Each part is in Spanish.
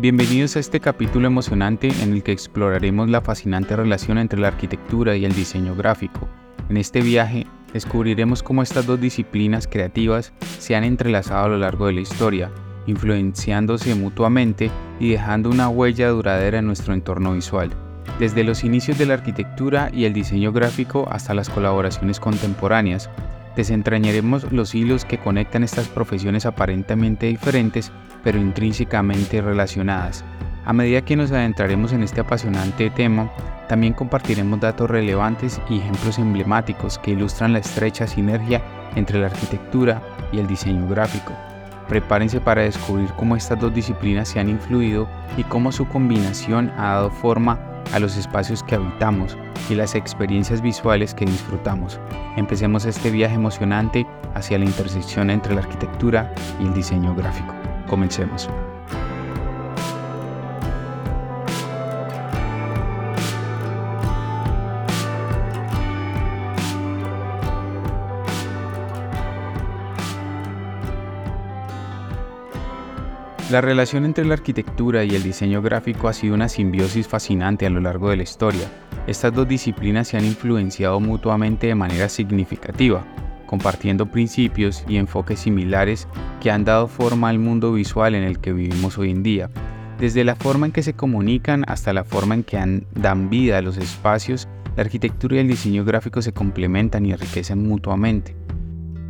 Bienvenidos a este capítulo emocionante en el que exploraremos la fascinante relación entre la arquitectura y el diseño gráfico. En este viaje descubriremos cómo estas dos disciplinas creativas se han entrelazado a lo largo de la historia, influenciándose mutuamente y dejando una huella duradera en nuestro entorno visual. Desde los inicios de la arquitectura y el diseño gráfico hasta las colaboraciones contemporáneas, desentrañaremos los hilos que conectan estas profesiones aparentemente diferentes pero intrínsecamente relacionadas. A medida que nos adentraremos en este apasionante tema, también compartiremos datos relevantes y ejemplos emblemáticos que ilustran la estrecha sinergia entre la arquitectura y el diseño gráfico. Prepárense para descubrir cómo estas dos disciplinas se han influido y cómo su combinación ha dado forma a los espacios que habitamos y las experiencias visuales que disfrutamos. Empecemos este viaje emocionante hacia la intersección entre la arquitectura y el diseño gráfico. Comencemos. La relación entre la arquitectura y el diseño gráfico ha sido una simbiosis fascinante a lo largo de la historia. Estas dos disciplinas se han influenciado mutuamente de manera significativa, compartiendo principios y enfoques similares que han dado forma al mundo visual en el que vivimos hoy en día, desde la forma en que se comunican hasta la forma en que dan vida a los espacios, la arquitectura y el diseño gráfico se complementan y enriquecen mutuamente.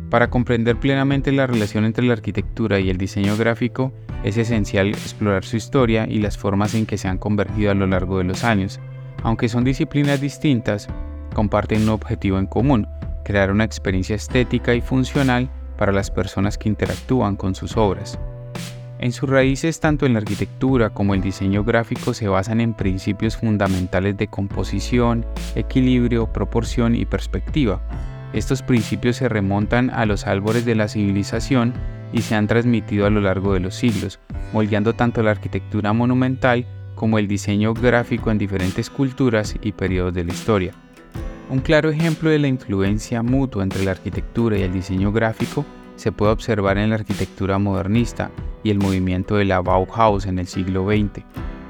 Para comprender plenamente la relación entre la arquitectura y el diseño gráfico, es esencial explorar su historia y las formas en que se han convergido a lo largo de los años. Aunque son disciplinas distintas, comparten un objetivo en común, crear una experiencia estética y funcional para las personas que interactúan con sus obras. En sus raíces, tanto en la arquitectura como el diseño gráfico se basan en principios fundamentales de composición, equilibrio, proporción y perspectiva. Estos principios se remontan a los árboles de la civilización y se han transmitido a lo largo de los siglos, moldeando tanto la arquitectura monumental como el diseño gráfico en diferentes culturas y periodos de la historia. Un claro ejemplo de la influencia mutua entre la arquitectura y el diseño gráfico se puede observar en la arquitectura modernista y el movimiento de la Bauhaus en el siglo XX.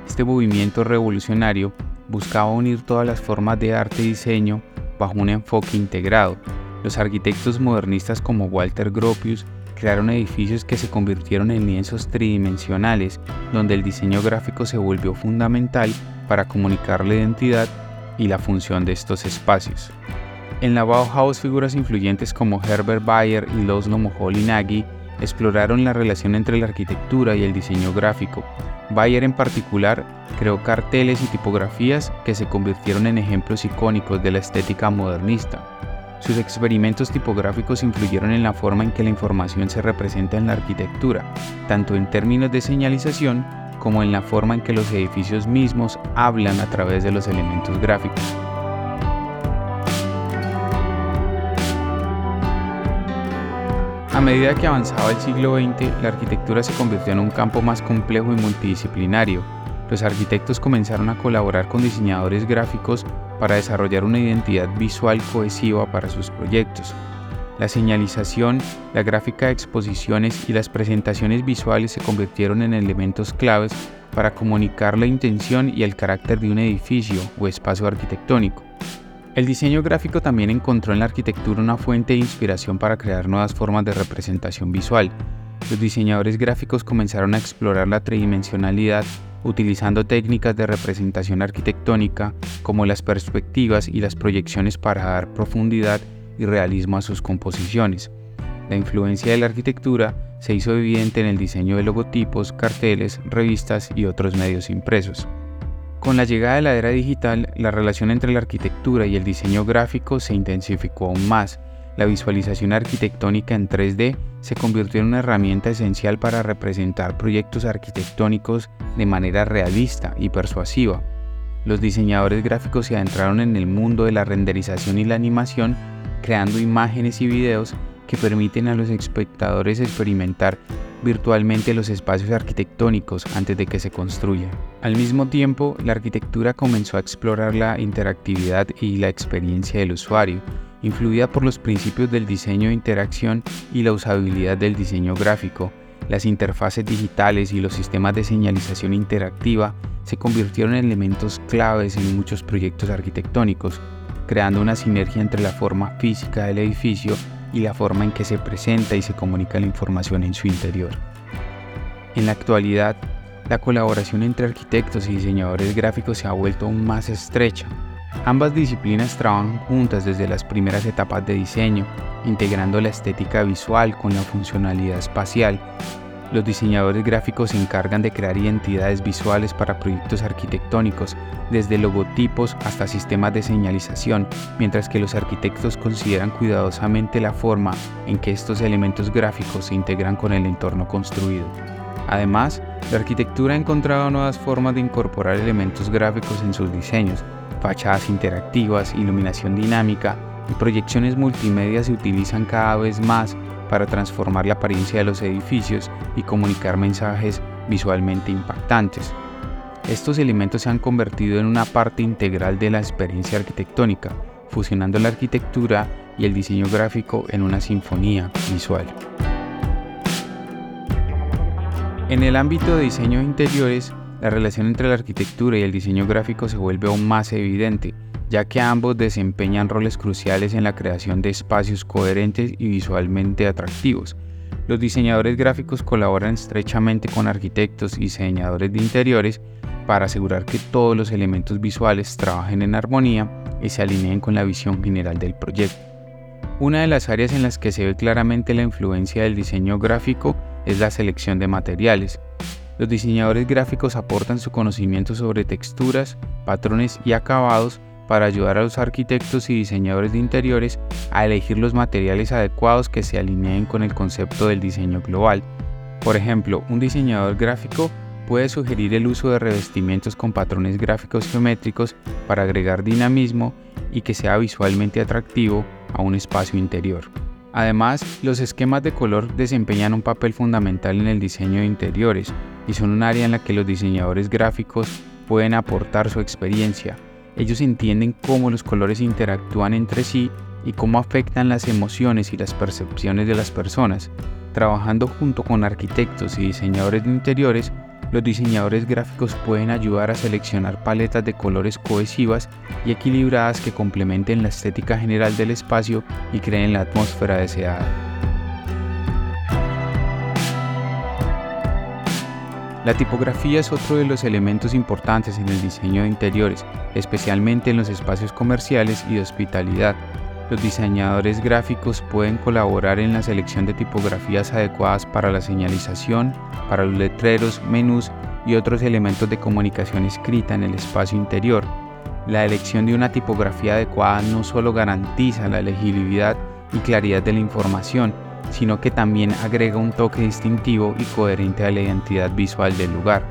Este movimiento revolucionario buscaba unir todas las formas de arte y diseño bajo un enfoque integrado. Los arquitectos modernistas como Walter Gropius crearon edificios que se convirtieron en lienzos tridimensionales, donde el diseño gráfico se volvió fundamental para comunicar la identidad y la función de estos espacios. En la Bauhaus figuras influyentes como Herbert Bayer y Loslo Moholy-Nagy exploraron la relación entre la arquitectura y el diseño gráfico. Bayer en particular creó carteles y tipografías que se convirtieron en ejemplos icónicos de la estética modernista. Sus experimentos tipográficos influyeron en la forma en que la información se representa en la arquitectura, tanto en términos de señalización como en la forma en que los edificios mismos hablan a través de los elementos gráficos. A medida que avanzaba el siglo XX, la arquitectura se convirtió en un campo más complejo y multidisciplinario. Los arquitectos comenzaron a colaborar con diseñadores gráficos para desarrollar una identidad visual cohesiva para sus proyectos. La señalización, la gráfica de exposiciones y las presentaciones visuales se convirtieron en elementos claves para comunicar la intención y el carácter de un edificio o espacio arquitectónico. El diseño gráfico también encontró en la arquitectura una fuente de inspiración para crear nuevas formas de representación visual. Los diseñadores gráficos comenzaron a explorar la tridimensionalidad utilizando técnicas de representación arquitectónica como las perspectivas y las proyecciones para dar profundidad y realismo a sus composiciones. La influencia de la arquitectura se hizo evidente en el diseño de logotipos, carteles, revistas y otros medios impresos. Con la llegada de la era digital, la relación entre la arquitectura y el diseño gráfico se intensificó aún más. La visualización arquitectónica en 3D se convirtió en una herramienta esencial para representar proyectos arquitectónicos de manera realista y persuasiva. Los diseñadores gráficos se adentraron en el mundo de la renderización y la animación creando imágenes y videos que permiten a los espectadores experimentar virtualmente los espacios arquitectónicos antes de que se construyan. Al mismo tiempo, la arquitectura comenzó a explorar la interactividad y la experiencia del usuario, influida por los principios del diseño de interacción y la usabilidad del diseño gráfico. las interfaces digitales y los sistemas de señalización interactiva se convirtieron en elementos claves en muchos proyectos arquitectónicos, creando una sinergia entre la forma física del edificio y la forma en que se presenta y se comunica la información en su interior. En la actualidad, la colaboración entre arquitectos y diseñadores gráficos se ha vuelto aún más estrecha. Ambas disciplinas trabajan juntas desde las primeras etapas de diseño, integrando la estética visual con la funcionalidad espacial. Los diseñadores gráficos se encargan de crear identidades visuales para proyectos arquitectónicos, desde logotipos hasta sistemas de señalización, mientras que los arquitectos consideran cuidadosamente la forma en que estos elementos gráficos se integran con el entorno construido. Además, la arquitectura ha encontrado nuevas formas de incorporar elementos gráficos en sus diseños, fachadas interactivas, iluminación dinámica y proyecciones multimedia se utilizan cada vez más para transformar la apariencia de los edificios y comunicar mensajes visualmente impactantes. Estos elementos se han convertido en una parte integral de la experiencia arquitectónica, fusionando la arquitectura y el diseño gráfico en una sinfonía visual. En el ámbito de diseño de interiores, la relación entre la arquitectura y el diseño gráfico se vuelve aún más evidente, ya que ambos desempeñan roles cruciales en la creación de espacios coherentes y visualmente atractivos. Los diseñadores gráficos colaboran estrechamente con arquitectos y diseñadores de interiores para asegurar que todos los elementos visuales trabajen en armonía y se alineen con la visión general del proyecto. Una de las áreas en las que se ve claramente la influencia del diseño gráfico es la selección de materiales. Los diseñadores gráficos aportan su conocimiento sobre texturas, patrones y acabados para ayudar a los arquitectos y diseñadores de interiores a elegir los materiales adecuados que se alineen con el concepto del diseño global. Por ejemplo, un diseñador gráfico puede sugerir el uso de revestimientos con patrones gráficos geométricos para agregar dinamismo y que sea visualmente atractivo a un espacio interior. Además, los esquemas de color desempeñan un papel fundamental en el diseño de interiores y son un área en la que los diseñadores gráficos pueden aportar su experiencia. Ellos entienden cómo los colores interactúan entre sí y cómo afectan las emociones y las percepciones de las personas. Trabajando junto con arquitectos y diseñadores de interiores, los diseñadores gráficos pueden ayudar a seleccionar paletas de colores cohesivas y equilibradas que complementen la estética general del espacio y creen la atmósfera deseada. La tipografía es otro de los elementos importantes en el diseño de interiores, especialmente en los espacios comerciales y de hospitalidad. Los diseñadores gráficos pueden colaborar en la selección de tipografías adecuadas para la señalización, para los letreros, menús y otros elementos de comunicación escrita en el espacio interior. La elección de una tipografía adecuada no solo garantiza la legibilidad y claridad de la información, sino que también agrega un toque distintivo y coherente a la identidad visual del lugar.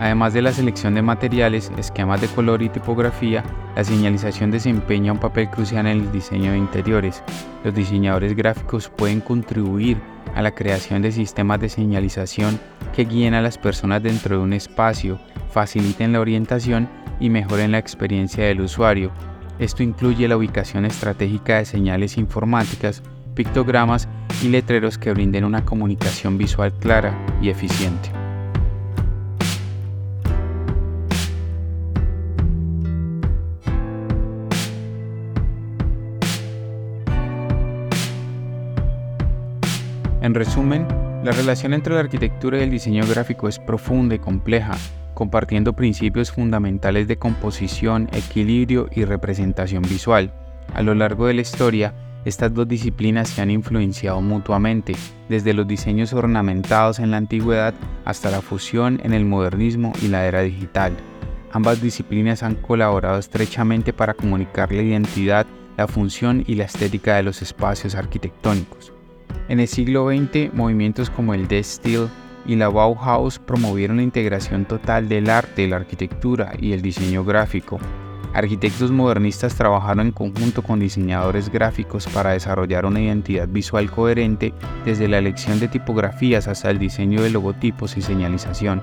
Además de la selección de materiales, esquemas de color y tipografía, la señalización desempeña un papel crucial en el diseño de interiores. Los diseñadores gráficos pueden contribuir a la creación de sistemas de señalización que guíen a las personas dentro de un espacio, faciliten la orientación y mejoren la experiencia del usuario. Esto incluye la ubicación estratégica de señales informáticas, pictogramas y letreros que brinden una comunicación visual clara y eficiente. En resumen, la relación entre la arquitectura y el diseño gráfico es profunda y compleja, compartiendo principios fundamentales de composición, equilibrio y representación visual. A lo largo de la historia, estas dos disciplinas se han influenciado mutuamente, desde los diseños ornamentados en la antigüedad hasta la fusión en el modernismo y la era digital. Ambas disciplinas han colaborado estrechamente para comunicar la identidad, la función y la estética de los espacios arquitectónicos. En el siglo XX, movimientos como el Death Steel y la Bauhaus promovieron la integración total del arte, la arquitectura y el diseño gráfico. Arquitectos modernistas trabajaron en conjunto con diseñadores gráficos para desarrollar una identidad visual coherente desde la elección de tipografías hasta el diseño de logotipos y señalización.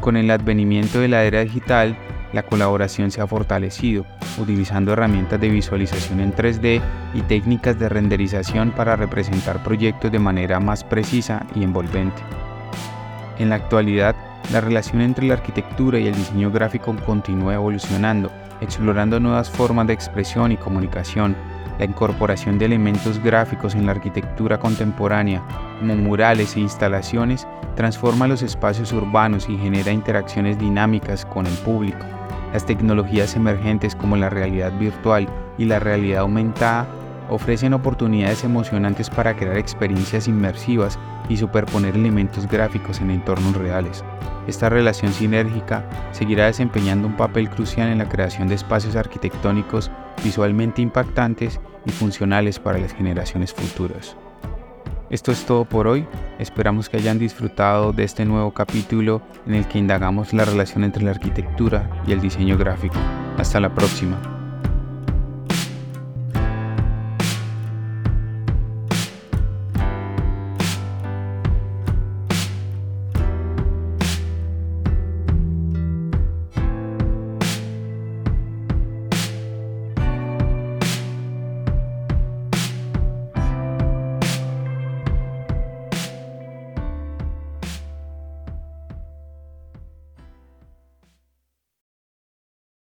Con el advenimiento de la era digital, la colaboración se ha fortalecido, utilizando herramientas de visualización en 3D y técnicas de renderización para representar proyectos de manera más precisa y envolvente. En la actualidad, la relación entre la arquitectura y el diseño gráfico continúa evolucionando, explorando nuevas formas de expresión y comunicación. La incorporación de elementos gráficos en la arquitectura contemporánea, como murales e instalaciones, transforma los espacios urbanos y genera interacciones dinámicas con el público. Las tecnologías emergentes como la realidad virtual y la realidad aumentada ofrecen oportunidades emocionantes para crear experiencias inmersivas y superponer elementos gráficos en entornos reales. Esta relación sinérgica seguirá desempeñando un papel crucial en la creación de espacios arquitectónicos visualmente impactantes y funcionales para las generaciones futuras. Esto es todo por hoy, esperamos que hayan disfrutado de este nuevo capítulo en el que indagamos la relación entre la arquitectura y el diseño gráfico. Hasta la próxima.